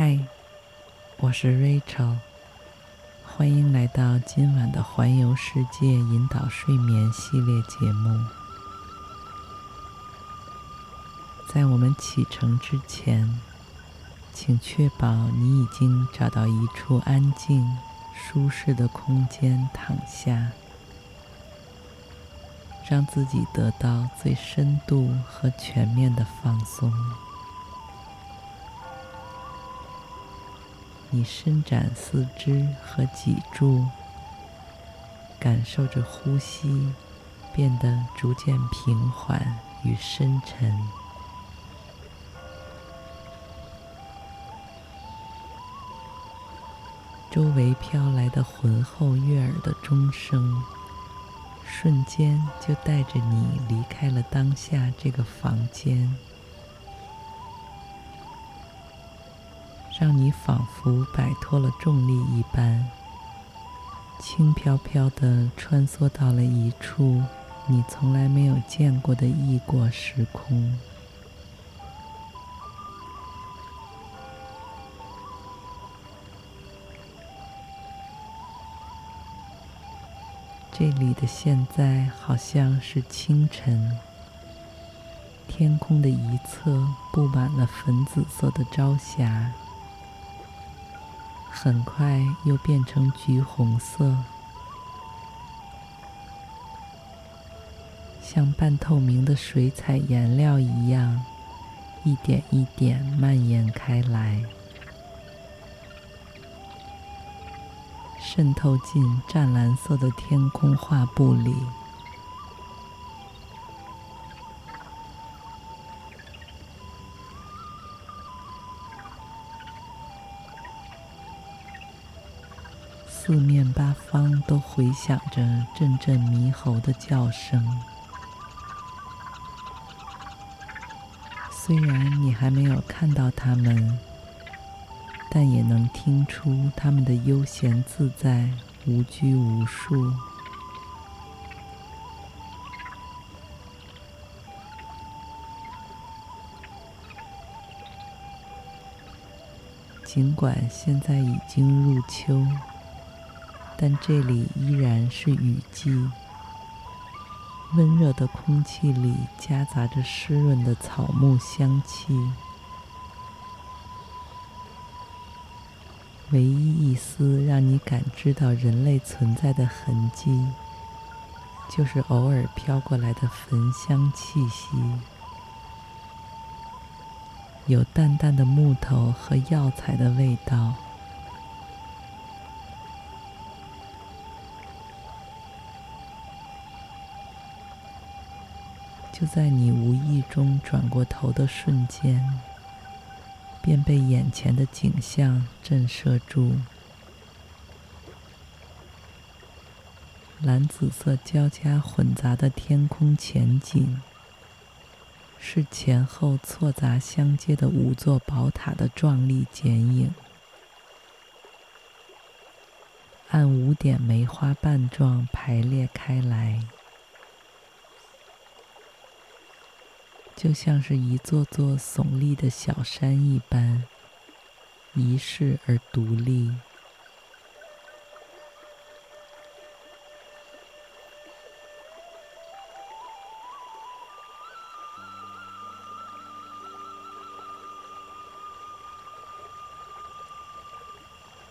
嗨，我是 Rachel，欢迎来到今晚的环游世界引导睡眠系列节目。在我们启程之前，请确保你已经找到一处安静、舒适的空间躺下。让自己得到最深度和全面的放松。你伸展四肢和脊柱，感受着呼吸变得逐渐平缓与深沉。周围飘来的浑厚悦耳的钟声。瞬间就带着你离开了当下这个房间，让你仿佛摆脱了重力一般，轻飘飘地穿梭到了一处你从来没有见过的异国时空。这里的现在好像是清晨，天空的一侧布满了粉紫色的朝霞，很快又变成橘红色，像半透明的水彩颜料一样，一点一点蔓延开来。渗透进湛蓝色的天空画布里，四面八方都回响着阵阵猕猴的叫声。虽然你还没有看到它们。但也能听出它们的悠闲自在、无拘无束。尽管现在已经入秋，但这里依然是雨季。温热的空气里夹杂着湿润的草木香气。唯一一丝让你感知到人类存在的痕迹，就是偶尔飘过来的焚香气息，有淡淡的木头和药材的味道。就在你无意中转过头的瞬间。便被眼前的景象震慑住。蓝紫色交加混杂的天空前景，是前后错杂相接的五座宝塔的壮丽剪影，按五点梅花瓣状排列开来。就像是一座座耸立的小山一般，遗世而独立。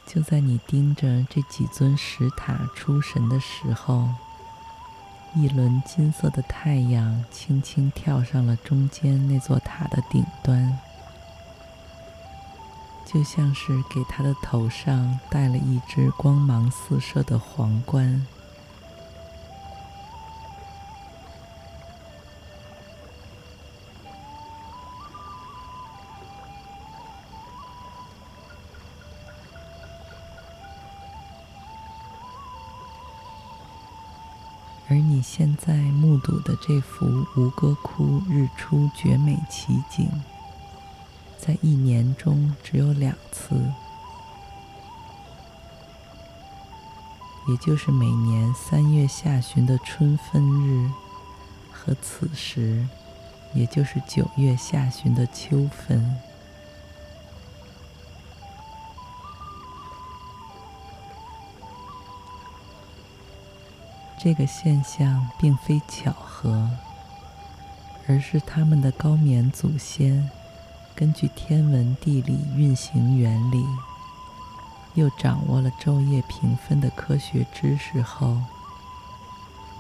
就在你盯着这几尊石塔出神的时候，一轮金色的太阳轻轻跳上了中间那座塔的顶端，就像是给他的头上戴了一只光芒四射的皇冠。你现在目睹的这幅吴哥窟日出绝美奇景，在一年中只有两次，也就是每年三月下旬的春分日和此时，也就是九月下旬的秋分。这个现象并非巧合，而是他们的高棉祖先根据天文地理运行原理，又掌握了昼夜平分的科学知识后，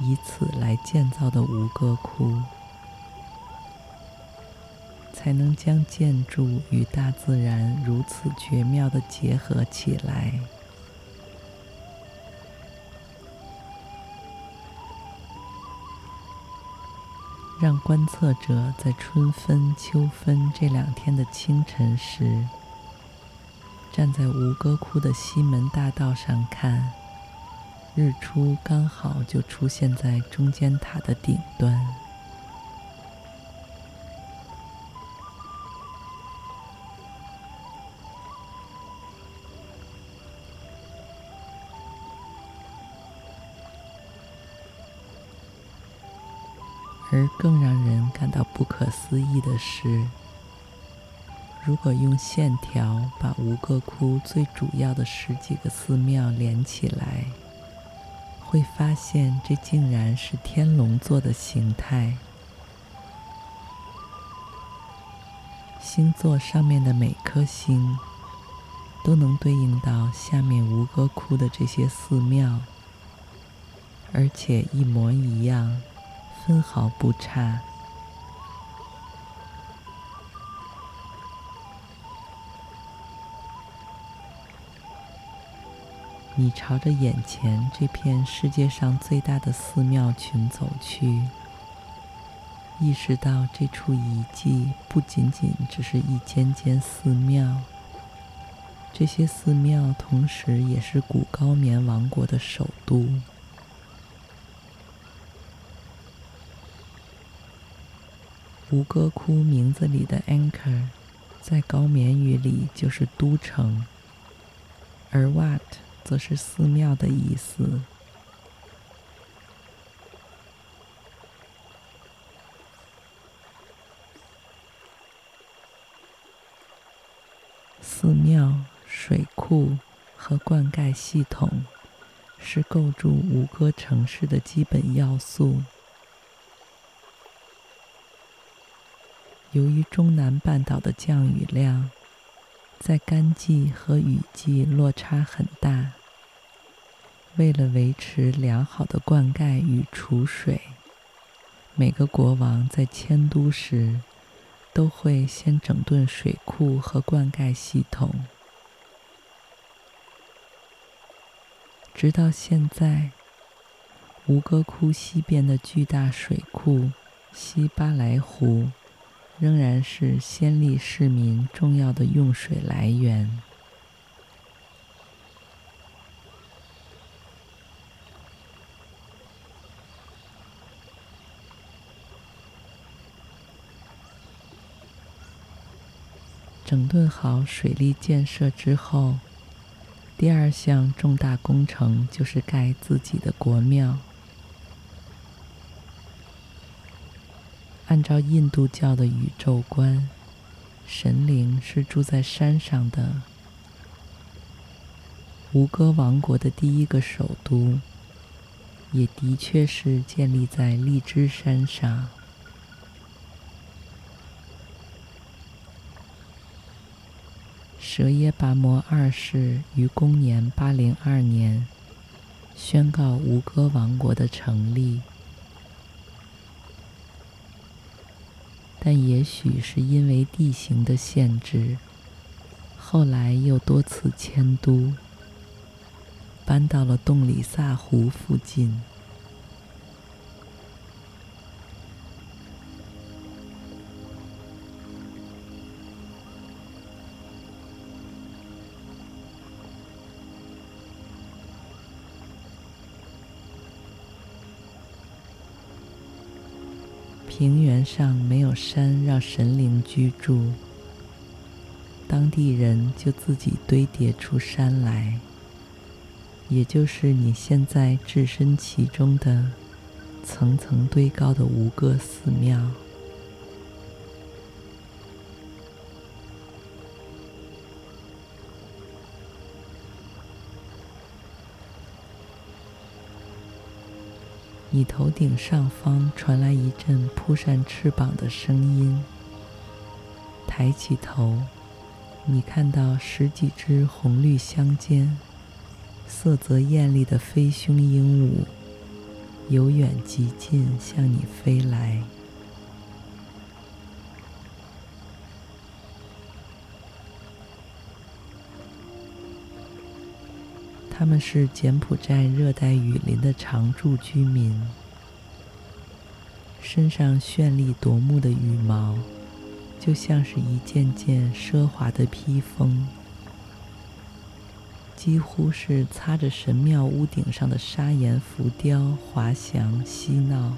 以此来建造的吴哥窟，才能将建筑与大自然如此绝妙地结合起来。让观测者在春分、秋分这两天的清晨时，站在吴哥窟的西门大道上看，日出刚好就出现在中间塔的顶端。而更让人感到不可思议的是，如果用线条把吴哥窟最主要的十几个寺庙连起来，会发现这竟然是天龙座的形态。星座上面的每颗星，都能对应到下面吴哥窟的这些寺庙，而且一模一样。丝毫不差。你朝着眼前这片世界上最大的寺庙群走去，意识到这处遗迹不仅仅只是一间间寺庙，这些寺庙同时也是古高棉王国的首都。吴哥窟名字里的 anchor，在高棉语里就是都城，而 Wat 则是寺庙的意思。寺庙、水库和灌溉系统是构筑吴哥城市的基本要素。由于中南半岛的降雨量在干季和雨季落差很大，为了维持良好的灌溉与储水，每个国王在迁都时都会先整顿水库和灌溉系统。直到现在，吴哥窟西边的巨大水库西巴莱湖。仍然是先例市民重要的用水来源。整顿好水利建设之后，第二项重大工程就是盖自己的国庙。按照印度教的宇宙观，神灵是住在山上的。吴哥王国的第一个首都，也的确是建立在荔枝山上。舍耶跋摩二世于公元八零二年宣告吴哥王国的成立。但也许是因为地形的限制，后来又多次迁都，搬到了洞里萨湖附近。上没有山让神灵居住，当地人就自己堆叠出山来，也就是你现在置身其中的层层堆高的吴哥寺庙。你头顶上方传来一阵扑扇翅膀的声音。抬起头，你看到十几只红绿相间、色泽艳丽的飞胸鹦鹉，由远及近向你飞来。他们是柬埔寨热带雨林的常住居民，身上绚丽夺目的羽毛，就像是一件件奢华的披风，几乎是擦着神庙屋顶上的砂岩浮雕滑翔嬉闹，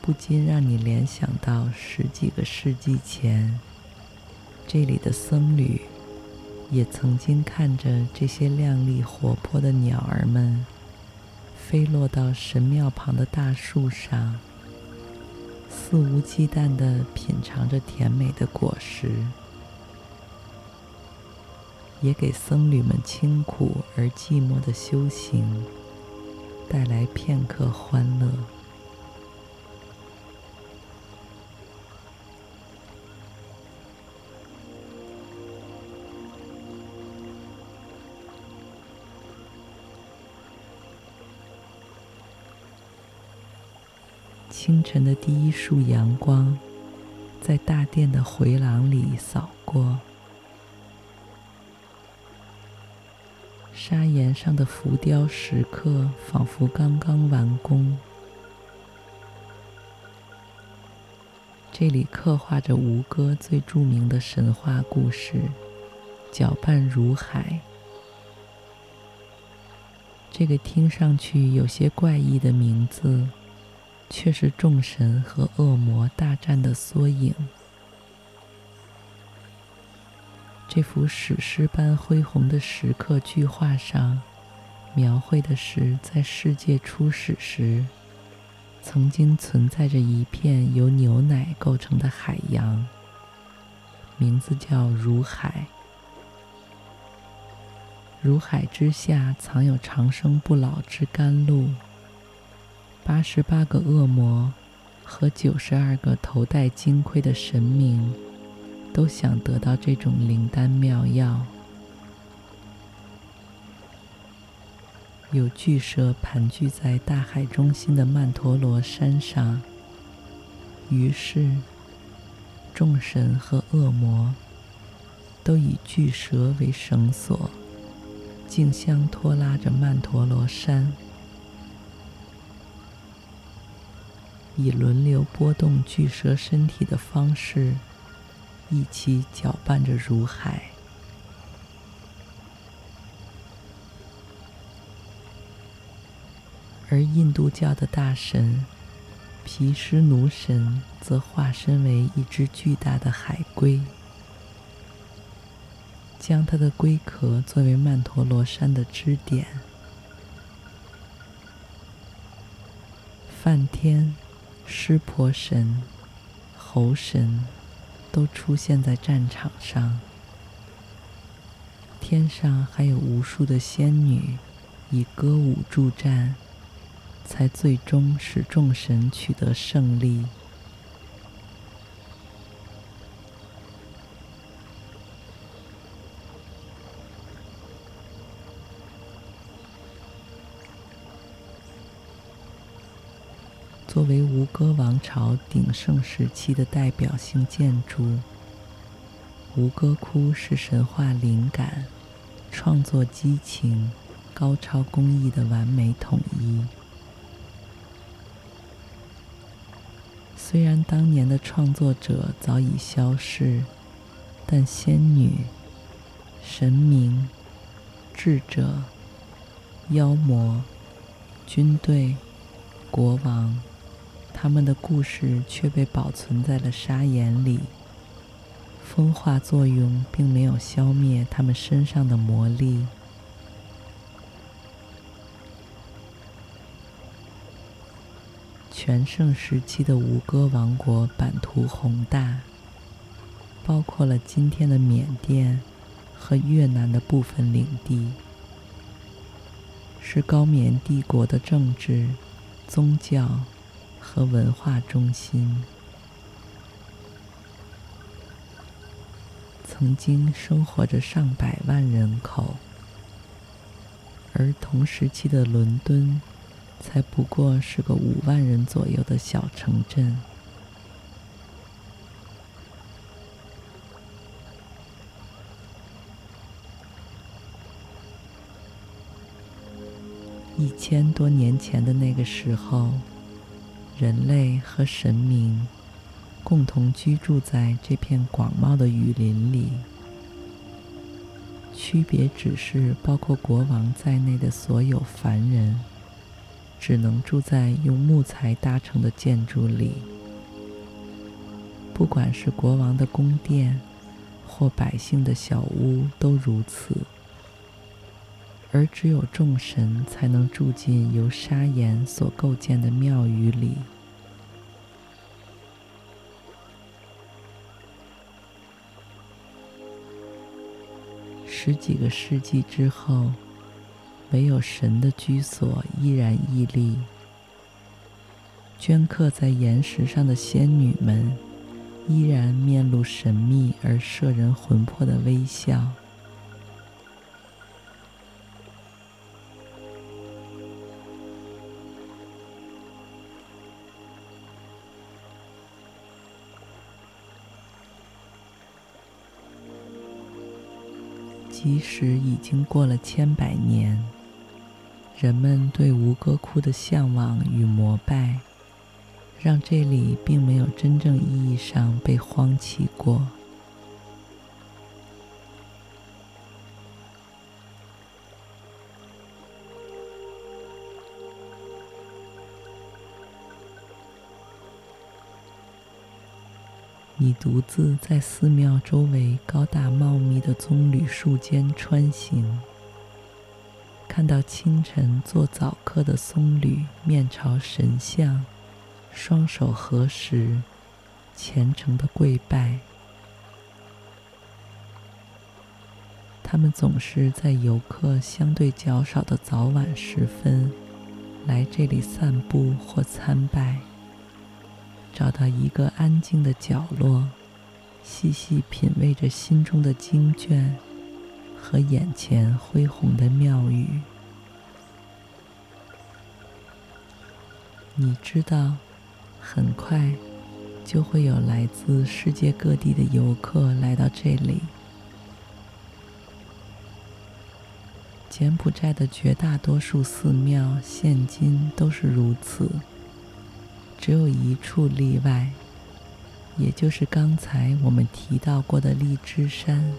不禁让你联想到十几个世纪前，这里的僧侣。也曾经看着这些亮丽活泼的鸟儿们飞落到神庙旁的大树上，肆无忌惮地品尝着甜美的果实，也给僧侣们清苦而寂寞的修行带来片刻欢乐。清晨的第一束阳光，在大殿的回廊里扫过，砂岩上的浮雕石刻仿佛刚刚完工。这里刻画着吴哥最著名的神话故事——搅拌如海。这个听上去有些怪异的名字。却是众神和恶魔大战的缩影。这幅史诗般恢宏的石刻巨画上，描绘的是在世界初始时，曾经存在着一片由牛奶构成的海洋，名字叫如海。如海之下，藏有长生不老之甘露。八十八个恶魔和九十二个头戴金盔的神明，都想得到这种灵丹妙药。有巨蛇盘踞在大海中心的曼陀罗山上，于是众神和恶魔都以巨蛇为绳索，竞相拖拉着曼陀罗山。以轮流拨动巨蛇身体的方式，一起搅拌着如海。而印度教的大神毗湿奴神则化身为一只巨大的海龟，将它的龟壳作为曼陀罗山的支点，梵天。湿婆神、猴神都出现在战场上，天上还有无数的仙女以歌舞助战，才最终使众神取得胜利。吴哥王朝鼎盛时期的代表性建筑，吴哥窟是神话灵感、创作激情、高超工艺的完美统一。虽然当年的创作者早已消逝，但仙女、神明、智者、妖魔、军队、国王。他们的故事却被保存在了砂岩里，风化作用并没有消灭他们身上的魔力。全盛时期的吴哥王国版图宏大，包括了今天的缅甸和越南的部分领地。是高棉帝国的政治、宗教和文化中心，曾经生活着上百万人口，而同时期的伦敦才不过是个五万人左右的小城镇。一千多年前的那个时候，人类和神明共同居住在这片广袤的雨林里。区别只是，包括国王在内的所有凡人，只能住在用木材搭成的建筑里。不管是国王的宫殿，或百姓的小屋，都如此。而只有众神才能住进由砂岩所构建的庙宇里。十几个世纪之后，唯有神的居所依然屹立。镌刻在岩石上的仙女们，依然面露神秘而摄人魂魄的微笑。即使已经过了千百年，人们对吴哥窟的向往与膜拜，让这里并没有真正意义上被荒弃过。你独自在寺庙周围高大茂密的棕榈树间穿行，看到清晨做早课的僧侣面朝神像，双手合十，虔诚的跪拜。他们总是在游客相对较少的早晚时分，来这里散步或参拜。找到一个安静的角落，细细品味着心中的经卷和眼前恢宏的庙宇。你知道，很快就会有来自世界各地的游客来到这里。柬埔寨的绝大多数寺庙现今都是如此。只有一处例外，也就是刚才我们提到过的荔枝山，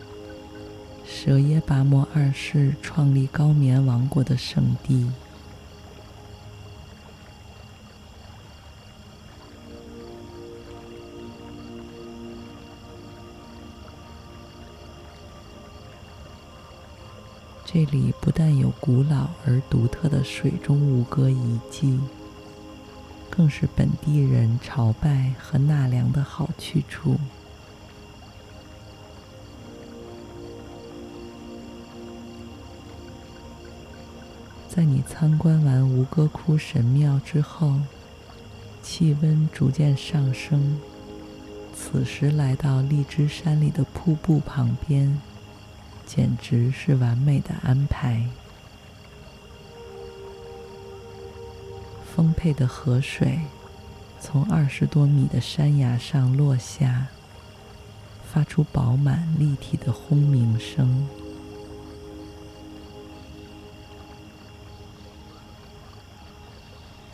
舍耶跋摩二世创立高棉王国的圣地。这里不但有古老而独特的水中吴哥遗迹。更是本地人朝拜和纳凉的好去处。在你参观完吴哥窟神庙之后，气温逐渐上升。此时来到荔枝山里的瀑布旁边，简直是完美的安排。丰沛的河水从二十多米的山崖上落下，发出饱满立体的轰鸣声。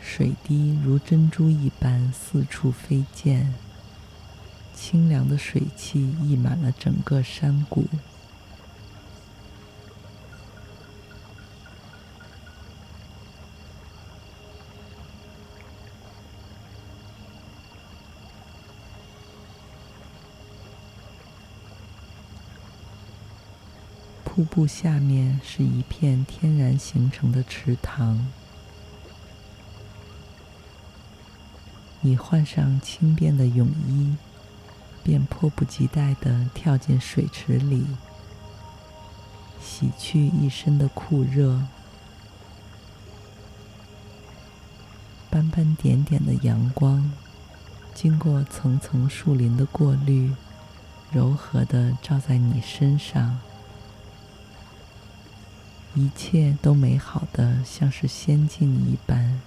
水滴如珍珠一般四处飞溅，清凉的水汽溢满了整个山谷。瀑布下面是一片天然形成的池塘，你换上轻便的泳衣，便迫不及待地跳进水池里，洗去一身的酷热，斑斑点点的阳光，经过层层树林的过滤，柔和地照在你身上，一切都美好的像是仙境一般，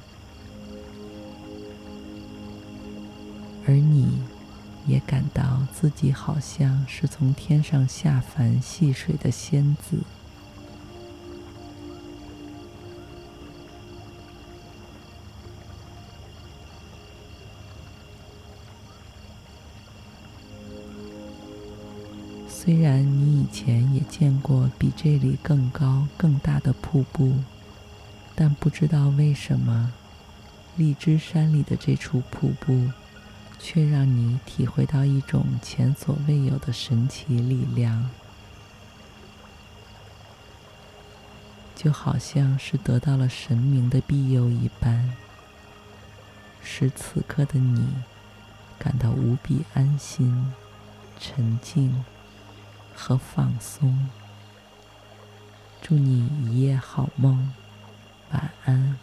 而你也感到自己好像是从天上下凡戏水的仙子。虽然你以前也见过比这里更高、更大的瀑布，但不知道为什么，荔枝山里的这处瀑布，却让你体会到一种前所未有的神奇力量，就好像是得到了神明的庇佑一般，使此刻的你感到无比安心、沉静。和放松。祝你一夜好梦，晚安。